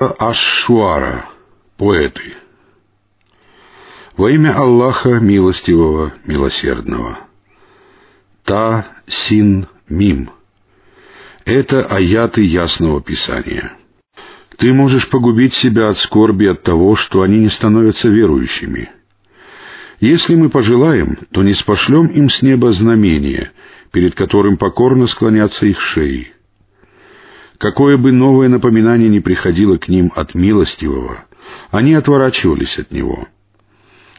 Аш-Шуара, поэты. Во имя Аллаха Милостивого, Милосердного. Та, Син, Мим. Это аяты Ясного Писания. Ты можешь погубить себя от скорби от того, что они не становятся верующими. Если мы пожелаем, то не спошлем им с неба знамение, перед которым покорно склонятся их шеи. Какое бы новое напоминание ни приходило к ним от милостивого, они отворачивались от него.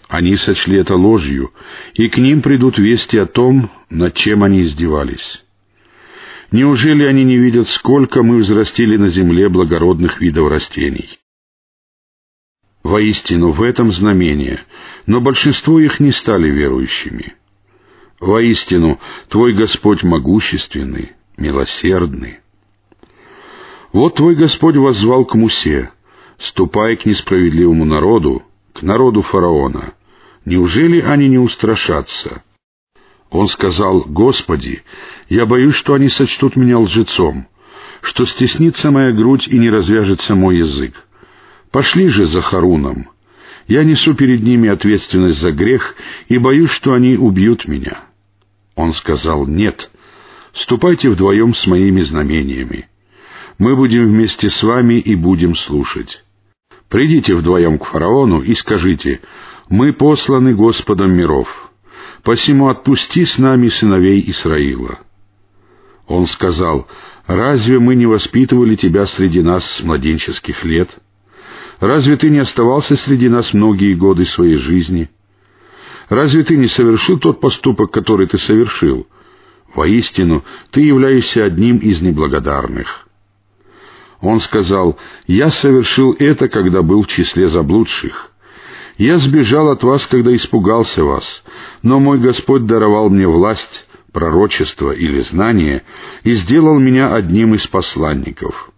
Они сочли это ложью, и к ним придут вести о том, над чем они издевались. Неужели они не видят, сколько мы взрастили на земле благородных видов растений? Воистину, в этом знамение, но большинство их не стали верующими. Воистину, Твой Господь могущественный, милосердный. Вот твой Господь воззвал к Мусе, ступай к несправедливому народу, к народу фараона. Неужели они не устрашатся? Он сказал, Господи, я боюсь, что они сочтут меня лжецом, что стеснится моя грудь и не развяжется мой язык. Пошли же за Харуном. Я несу перед ними ответственность за грех и боюсь, что они убьют меня. Он сказал, нет, ступайте вдвоем с моими знамениями. Мы будем вместе с вами и будем слушать. Придите вдвоем к фараону и скажите, мы посланы Господом миров, посему отпусти с нами сыновей Исраила. Он сказал, разве мы не воспитывали тебя среди нас с младенческих лет? Разве ты не оставался среди нас многие годы своей жизни? Разве ты не совершил тот поступок, который ты совершил? Воистину, ты являешься одним из неблагодарных. Он сказал, «Я совершил это, когда был в числе заблудших. Я сбежал от вас, когда испугался вас, но мой Господь даровал мне власть, пророчество или знание и сделал меня одним из посланников.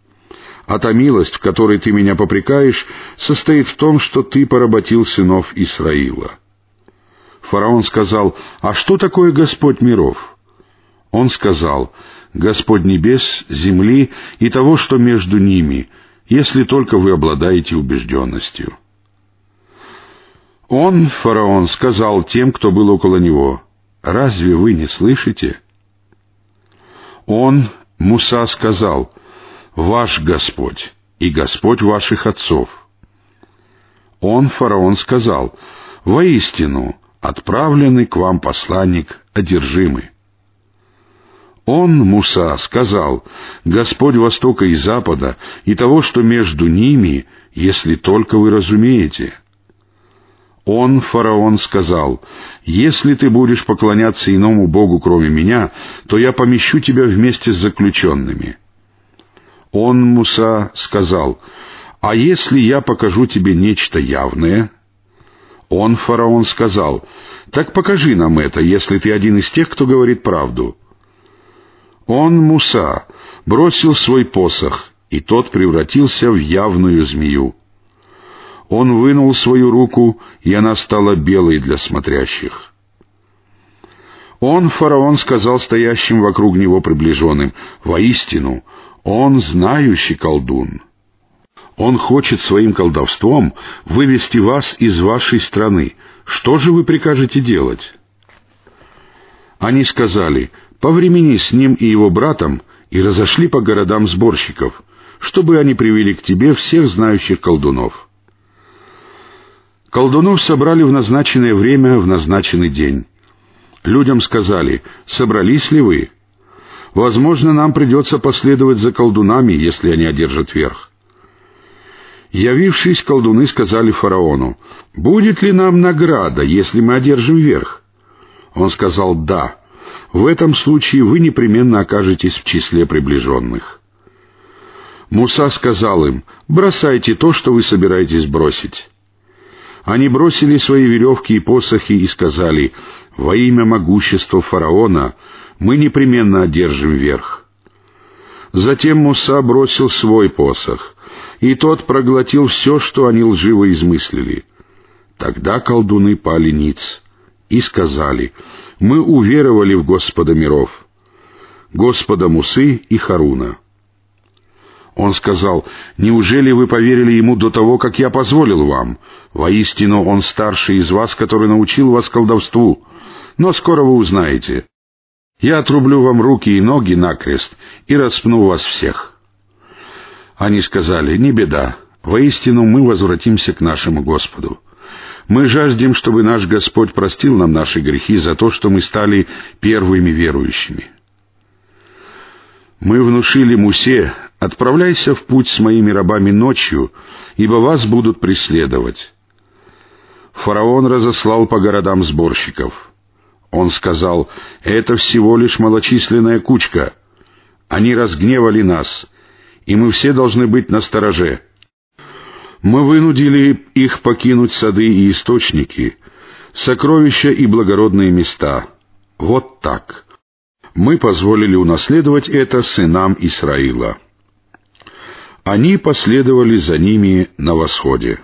А та милость, в которой ты меня попрекаешь, состоит в том, что ты поработил сынов Исраила». Фараон сказал, «А что такое Господь миров?» Он сказал, Господь небес, земли и того, что между ними, если только вы обладаете убежденностью. Он, фараон, сказал тем, кто был около него, «Разве вы не слышите?» Он, Муса, сказал, «Ваш Господь и Господь ваших отцов». Он, фараон, сказал, «Воистину, отправленный к вам посланник одержимый». Он, Муса, сказал, «Господь Востока и Запада, и того, что между ними, если только вы разумеете». Он, фараон, сказал, «Если ты будешь поклоняться иному Богу, кроме меня, то я помещу тебя вместе с заключенными». Он, Муса, сказал, «А если я покажу тебе нечто явное?» Он, фараон, сказал, «Так покажи нам это, если ты один из тех, кто говорит правду». Он, Муса, бросил свой посох, и тот превратился в явную змею. Он вынул свою руку, и она стала белой для смотрящих. Он, фараон, сказал стоящим вокруг него приближенным, «Воистину, он знающий колдун. Он хочет своим колдовством вывести вас из вашей страны. Что же вы прикажете делать?» Они сказали, повремени с ним и его братом и разошли по городам сборщиков, чтобы они привели к тебе всех знающих колдунов. Колдунов собрали в назначенное время, в назначенный день. Людям сказали, собрались ли вы? Возможно, нам придется последовать за колдунами, если они одержат верх. Явившись, колдуны сказали фараону, «Будет ли нам награда, если мы одержим верх?» Он сказал «Да» в этом случае вы непременно окажетесь в числе приближенных. Муса сказал им, «Бросайте то, что вы собираетесь бросить». Они бросили свои веревки и посохи и сказали, «Во имя могущества фараона мы непременно одержим верх». Затем Муса бросил свой посох, и тот проглотил все, что они лживо измыслили. Тогда колдуны пали ниц и сказали, мы уверовали в Господа миров, Господа Мусы и Харуна. Он сказал, «Неужели вы поверили ему до того, как я позволил вам? Воистину, он старший из вас, который научил вас колдовству. Но скоро вы узнаете. Я отрублю вам руки и ноги накрест и распну вас всех». Они сказали, «Не беда, воистину мы возвратимся к нашему Господу. Мы жаждем, чтобы наш Господь простил нам наши грехи за то, что мы стали первыми верующими». Мы внушили Мусе, отправляйся в путь с моими рабами ночью, ибо вас будут преследовать. Фараон разослал по городам сборщиков. Он сказал, это всего лишь малочисленная кучка. Они разгневали нас, и мы все должны быть на стороже. Мы вынудили их покинуть сады и источники, сокровища и благородные места. Вот так мы позволили унаследовать это сынам Исраила. Они последовали за ними на восходе.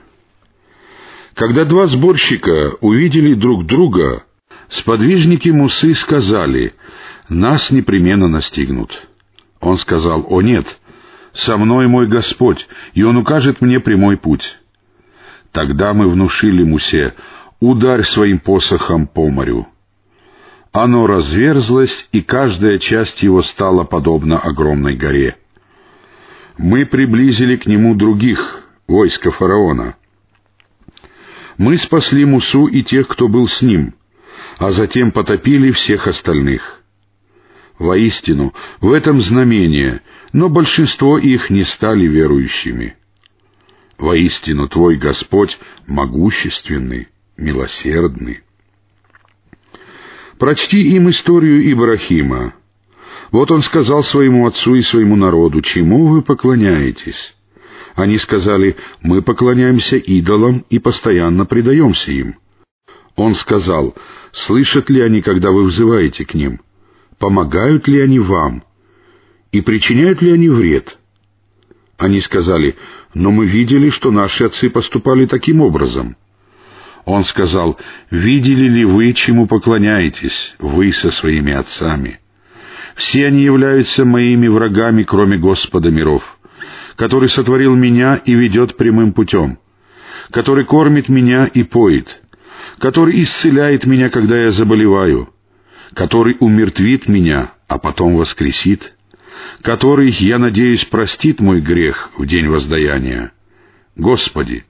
Когда два сборщика увидели друг друга, сподвижники Мусы сказали, «Нас непременно настигнут». Он сказал, «О нет, со мной мой Господь, и Он укажет мне прямой путь». Тогда мы внушили Мусе, «Ударь своим посохом по морю». Оно разверзлось, и каждая часть его стала подобна огромной горе. Мы приблизили к нему других, войска фараона. Мы спасли Мусу и тех, кто был с ним, а затем потопили всех остальных. Воистину, в этом знамение, но большинство их не стали верующими. Воистину, Твой Господь могущественный, милосердный. Прочти им историю Ибрахима. Вот он сказал своему отцу и своему народу, «Чему вы поклоняетесь?» Они сказали, «Мы поклоняемся идолам и постоянно предаемся им». Он сказал, «Слышат ли они, когда вы взываете к ним? Помогают ли они вам? И причиняют ли они вред?» Они сказали, «Но мы видели, что наши отцы поступали таким образом». Он сказал, «Видели ли вы, чему поклоняетесь, вы со своими отцами? Все они являются моими врагами, кроме Господа миров, который сотворил меня и ведет прямым путем, который кормит меня и поет, который исцеляет меня, когда я заболеваю, который умертвит меня, а потом воскресит, который, я надеюсь, простит мой грех в день воздаяния. Господи,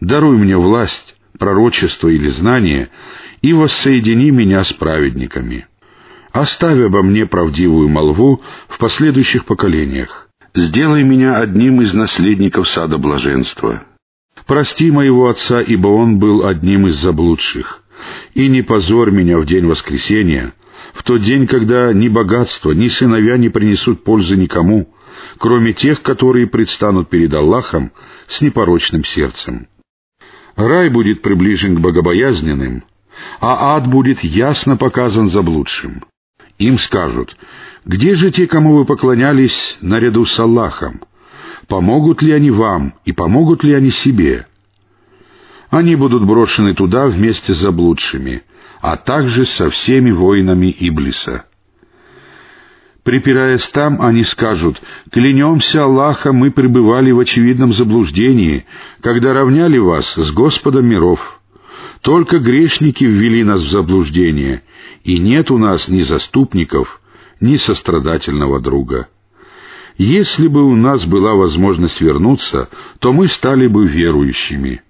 даруй мне власть, пророчество или знание, и воссоедини меня с праведниками. Оставь обо мне правдивую молву в последующих поколениях. Сделай меня одним из наследников сада блаженства. Прости моего отца, ибо он был одним из заблудших. И не позорь меня в день воскресения, в тот день, когда ни богатство, ни сыновья не принесут пользы никому, кроме тех, которые предстанут перед Аллахом с непорочным сердцем. Рай будет приближен к богобоязненным, а ад будет ясно показан заблудшим. Им скажут, где же те, кому вы поклонялись наряду с Аллахом? Помогут ли они вам и помогут ли они себе? Они будут брошены туда вместе с заблудшими, а также со всеми воинами Иблиса. Припираясь там, они скажут, «Клянемся Аллаха, мы пребывали в очевидном заблуждении, когда равняли вас с Господом миров. Только грешники ввели нас в заблуждение, и нет у нас ни заступников, ни сострадательного друга. Если бы у нас была возможность вернуться, то мы стали бы верующими».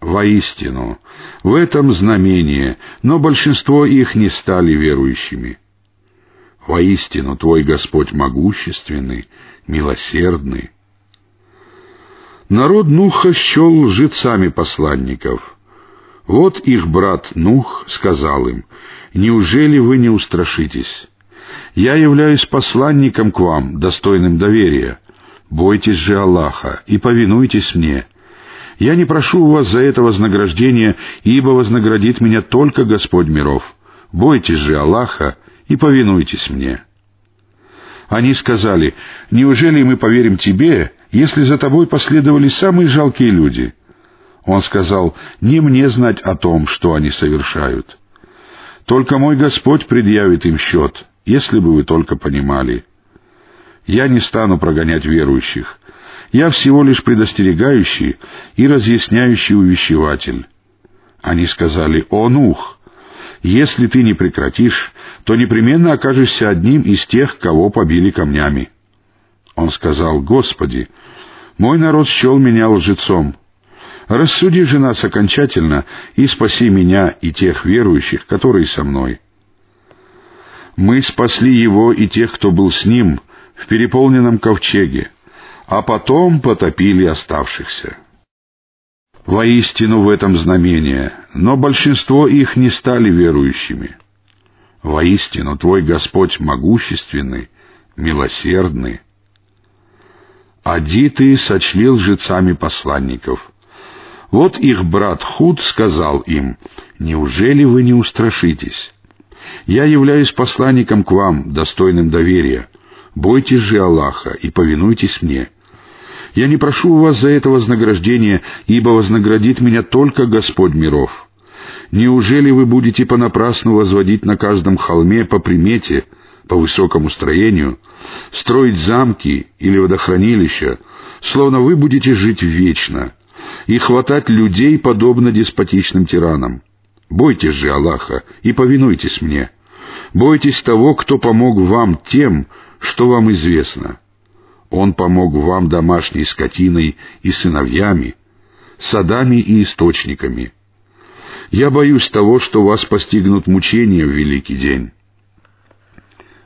Воистину, в этом знамение, но большинство их не стали верующими. Воистину, Твой Господь могущественный, милосердный. Народ Нуха счел лжецами посланников. Вот их брат Нух сказал им, «Неужели вы не устрашитесь? Я являюсь посланником к вам, достойным доверия. Бойтесь же Аллаха и повинуйтесь мне. Я не прошу у вас за это вознаграждение, ибо вознаградит меня только Господь миров. Бойтесь же Аллаха и повинуйтесь мне». Они сказали, «Неужели мы поверим тебе, если за тобой последовали самые жалкие люди?» Он сказал, «Не мне знать о том, что они совершают. Только мой Господь предъявит им счет, если бы вы только понимали. Я не стану прогонять верующих. Я всего лишь предостерегающий и разъясняющий увещеватель. Они сказали, «О, Нух, если ты не прекратишь, то непременно окажешься одним из тех, кого побили камнями». Он сказал, «Господи, мой народ счел меня лжецом. Рассуди же нас окончательно и спаси меня и тех верующих, которые со мной». Мы спасли его и тех, кто был с ним, в переполненном ковчеге, а потом потопили оставшихся. Воистину в этом знамение, но большинство их не стали верующими. Воистину Твой Господь могущественный, милосердный. Ади сочли лжецами посланников. Вот их брат Худ сказал им, «Неужели вы не устрашитесь? Я являюсь посланником к вам, достойным доверия. Бойтесь же Аллаха и повинуйтесь мне. Я не прошу у вас за это вознаграждения, ибо вознаградит меня только Господь миров. Неужели вы будете понапрасну возводить на каждом холме по примете, по высокому строению, строить замки или водохранилища, словно вы будете жить вечно, и хватать людей, подобно деспотичным тиранам? Бойтесь же Аллаха и повинуйтесь мне. Бойтесь того, кто помог вам тем, что вам известно. Он помог вам домашней скотиной и сыновьями, садами и источниками. Я боюсь того, что вас постигнут мучения в великий день.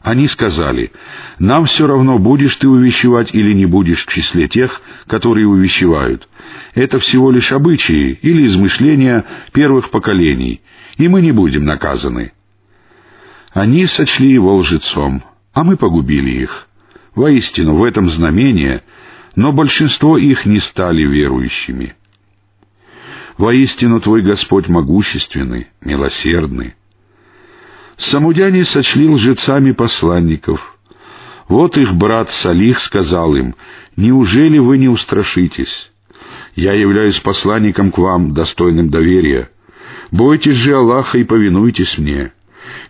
Они сказали, «Нам все равно, будешь ты увещевать или не будешь в числе тех, которые увещевают. Это всего лишь обычаи или измышления первых поколений, и мы не будем наказаны». Они сочли его лжецом, а мы погубили их. Воистину, в этом знамение, но большинство их не стали верующими. Воистину, Твой Господь могущественный, милосердный. Самудяне сочли лжецами посланников. Вот их брат Салих сказал им, «Неужели вы не устрашитесь? Я являюсь посланником к вам, достойным доверия. Бойтесь же Аллаха и повинуйтесь мне.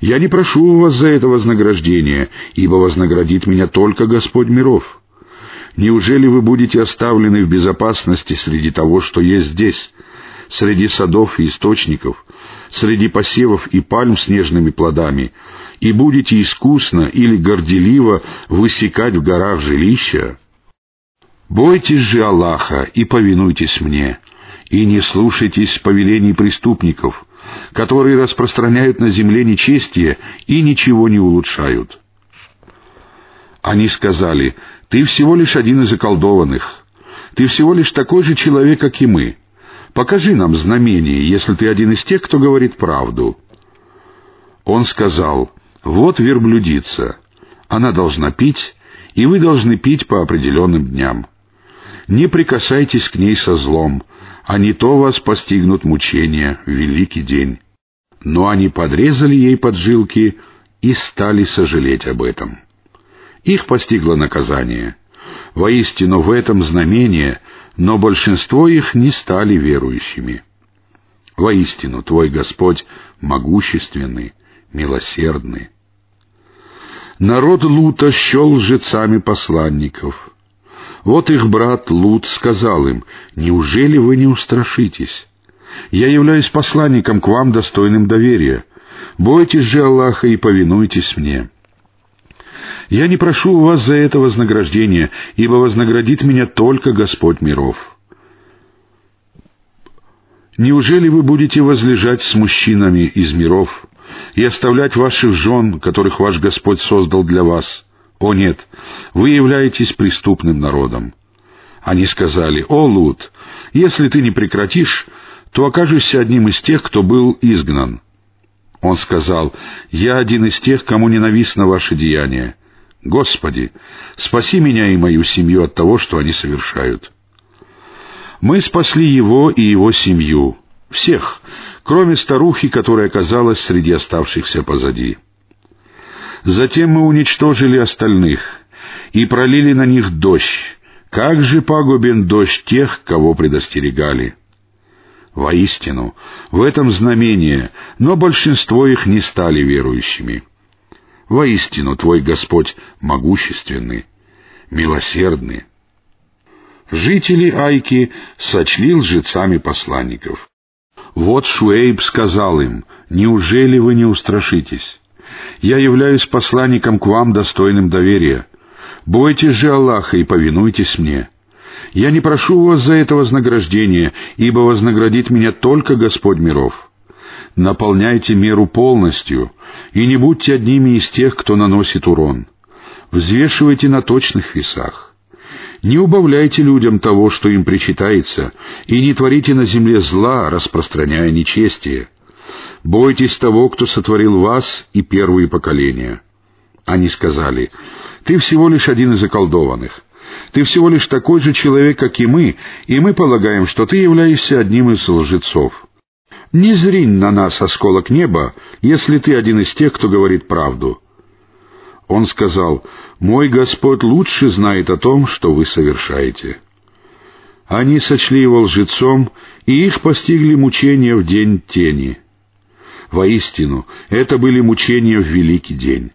Я не прошу у вас за это вознаграждения, ибо вознаградит меня только Господь миров. Неужели вы будете оставлены в безопасности среди того, что есть здесь, среди садов и источников, среди посевов и пальм с нежными плодами, и будете искусно или горделиво высекать в горах жилища? Бойтесь же Аллаха и повинуйтесь мне, и не слушайтесь повелений преступников, которые распространяют на земле нечестие и ничего не улучшают. Они сказали, «Ты всего лишь один из околдованных. Ты всего лишь такой же человек, как и мы. Покажи нам знамение, если ты один из тех, кто говорит правду». Он сказал, «Вот верблюдица. Она должна пить, и вы должны пить по определенным дням. Не прикасайтесь к ней со злом, а не то вас постигнут мучения в великий день». Но они подрезали ей поджилки и стали сожалеть об этом. Их постигло наказание. Воистину в этом знамение но большинство их не стали верующими. Воистину, Твой Господь могущественный, милосердный. Народ Лута щел лжецами посланников. Вот их брат Лут сказал им, «Неужели вы не устрашитесь? Я являюсь посланником к вам, достойным доверия. Бойтесь же Аллаха и повинуйтесь мне». Я не прошу у вас за это вознаграждения, ибо вознаградит меня только Господь миров. Неужели вы будете возлежать с мужчинами из миров и оставлять ваших жен, которых ваш Господь создал для вас? О нет, вы являетесь преступным народом. Они сказали, «О, Лут, если ты не прекратишь, то окажешься одним из тех, кто был изгнан». Он сказал, «Я один из тех, кому ненавистно ваше деяние. Господи, спаси меня и мою семью от того, что они совершают. Мы спасли его и его семью, всех, кроме старухи, которая оказалась среди оставшихся позади. Затем мы уничтожили остальных и пролили на них дождь. Как же пагубен дождь тех, кого предостерегали! Воистину, в этом знамение, но большинство их не стали верующими. Воистину, Твой Господь могущественный, милосердны. Жители Айки сочли лжецами посланников. Вот Шуэйб сказал им, «Неужели вы не устрашитесь? Я являюсь посланником к вам, достойным доверия. Бойтесь же Аллаха и повинуйтесь мне. Я не прошу у вас за это вознаграждение, ибо вознаградит меня только Господь миров. Наполняйте меру полностью, и не будьте одними из тех, кто наносит урон. Взвешивайте на точных весах. Не убавляйте людям того, что им причитается, и не творите на земле зла, распространяя нечестие. Бойтесь того, кто сотворил вас и первые поколения. Они сказали, «Ты всего лишь один из околдованных. Ты всего лишь такой же человек, как и мы, и мы полагаем, что ты являешься одним из лжецов. Не зринь на нас осколок неба, если ты один из тех, кто говорит правду». Он сказал, «Мой Господь лучше знает о том, что вы совершаете». Они сочли его лжецом, и их постигли мучения в день тени. Воистину, это были мучения в великий день.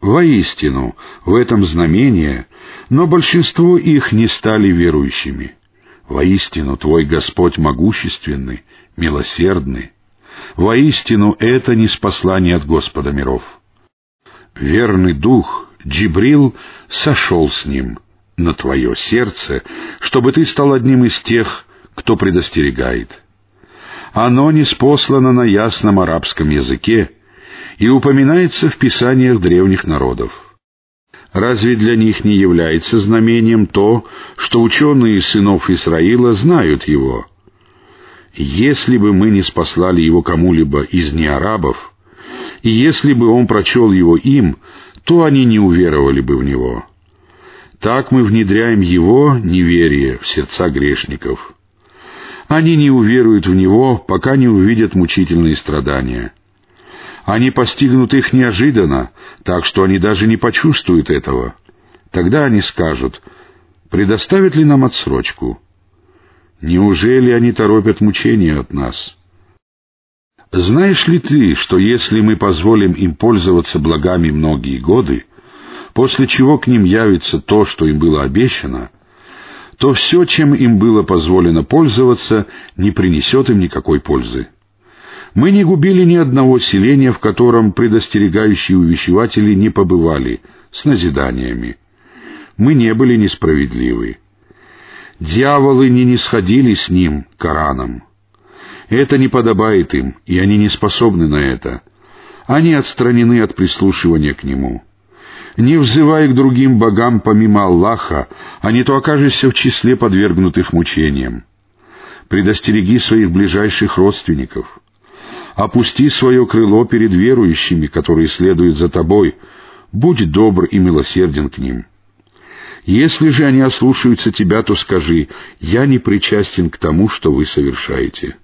Воистину, в этом знамение, но большинство их не стали верующими. Воистину, Твой Господь могущественный, милосердный. Воистину, это не спаслание от Господа миров. Верный Дух, Джибрил, сошел с ним на Твое сердце, чтобы Ты стал одним из тех, кто предостерегает. Оно не спослано на ясном арабском языке, и упоминается в писаниях древних народов. Разве для них не является знамением то, что ученые сынов Исраила знают его? Если бы мы не спаслали его кому-либо из неарабов, и если бы он прочел его им, то они не уверовали бы в него. Так мы внедряем его неверие в сердца грешников. Они не уверуют в него, пока не увидят мучительные страдания — они постигнут их неожиданно, так что они даже не почувствуют этого. Тогда они скажут, предоставят ли нам отсрочку? Неужели они торопят мучения от нас? Знаешь ли ты, что если мы позволим им пользоваться благами многие годы, после чего к ним явится то, что им было обещано, то все, чем им было позволено пользоваться, не принесет им никакой пользы. Мы не губили ни одного селения, в котором предостерегающие увещеватели не побывали, с назиданиями. Мы не были несправедливы. Дьяволы не нисходили с ним, Кораном. Это не подобает им, и они не способны на это. Они отстранены от прислушивания к нему. Не взывай к другим богам помимо Аллаха, а не то окажешься в числе подвергнутых мучениям. Предостереги своих ближайших родственников — Опусти свое крыло перед верующими, которые следуют за тобой. Будь добр и милосерден к ним. Если же они ослушаются тебя, то скажи, «Я не причастен к тому, что вы совершаете».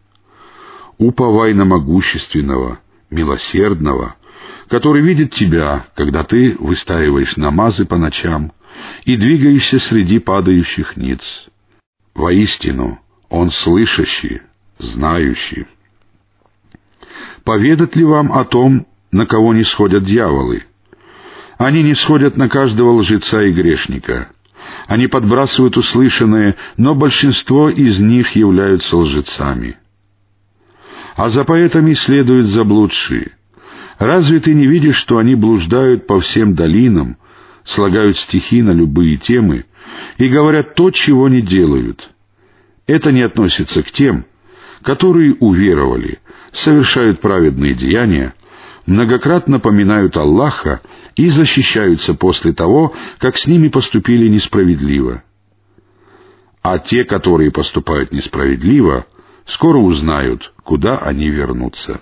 Уповай на могущественного, милосердного, который видит тебя, когда ты выстаиваешь намазы по ночам и двигаешься среди падающих ниц. Воистину, Он слышащий, знающий поведать ли вам о том, на кого не сходят дьяволы? Они не сходят на каждого лжеца и грешника. Они подбрасывают услышанное, но большинство из них являются лжецами. А за поэтами следуют заблудшие. Разве ты не видишь, что они блуждают по всем долинам, слагают стихи на любые темы и говорят то, чего не делают? Это не относится к тем, которые уверовали, совершают праведные деяния, многократно поминают Аллаха и защищаются после того, как с ними поступили несправедливо. А те, которые поступают несправедливо, скоро узнают, куда они вернутся.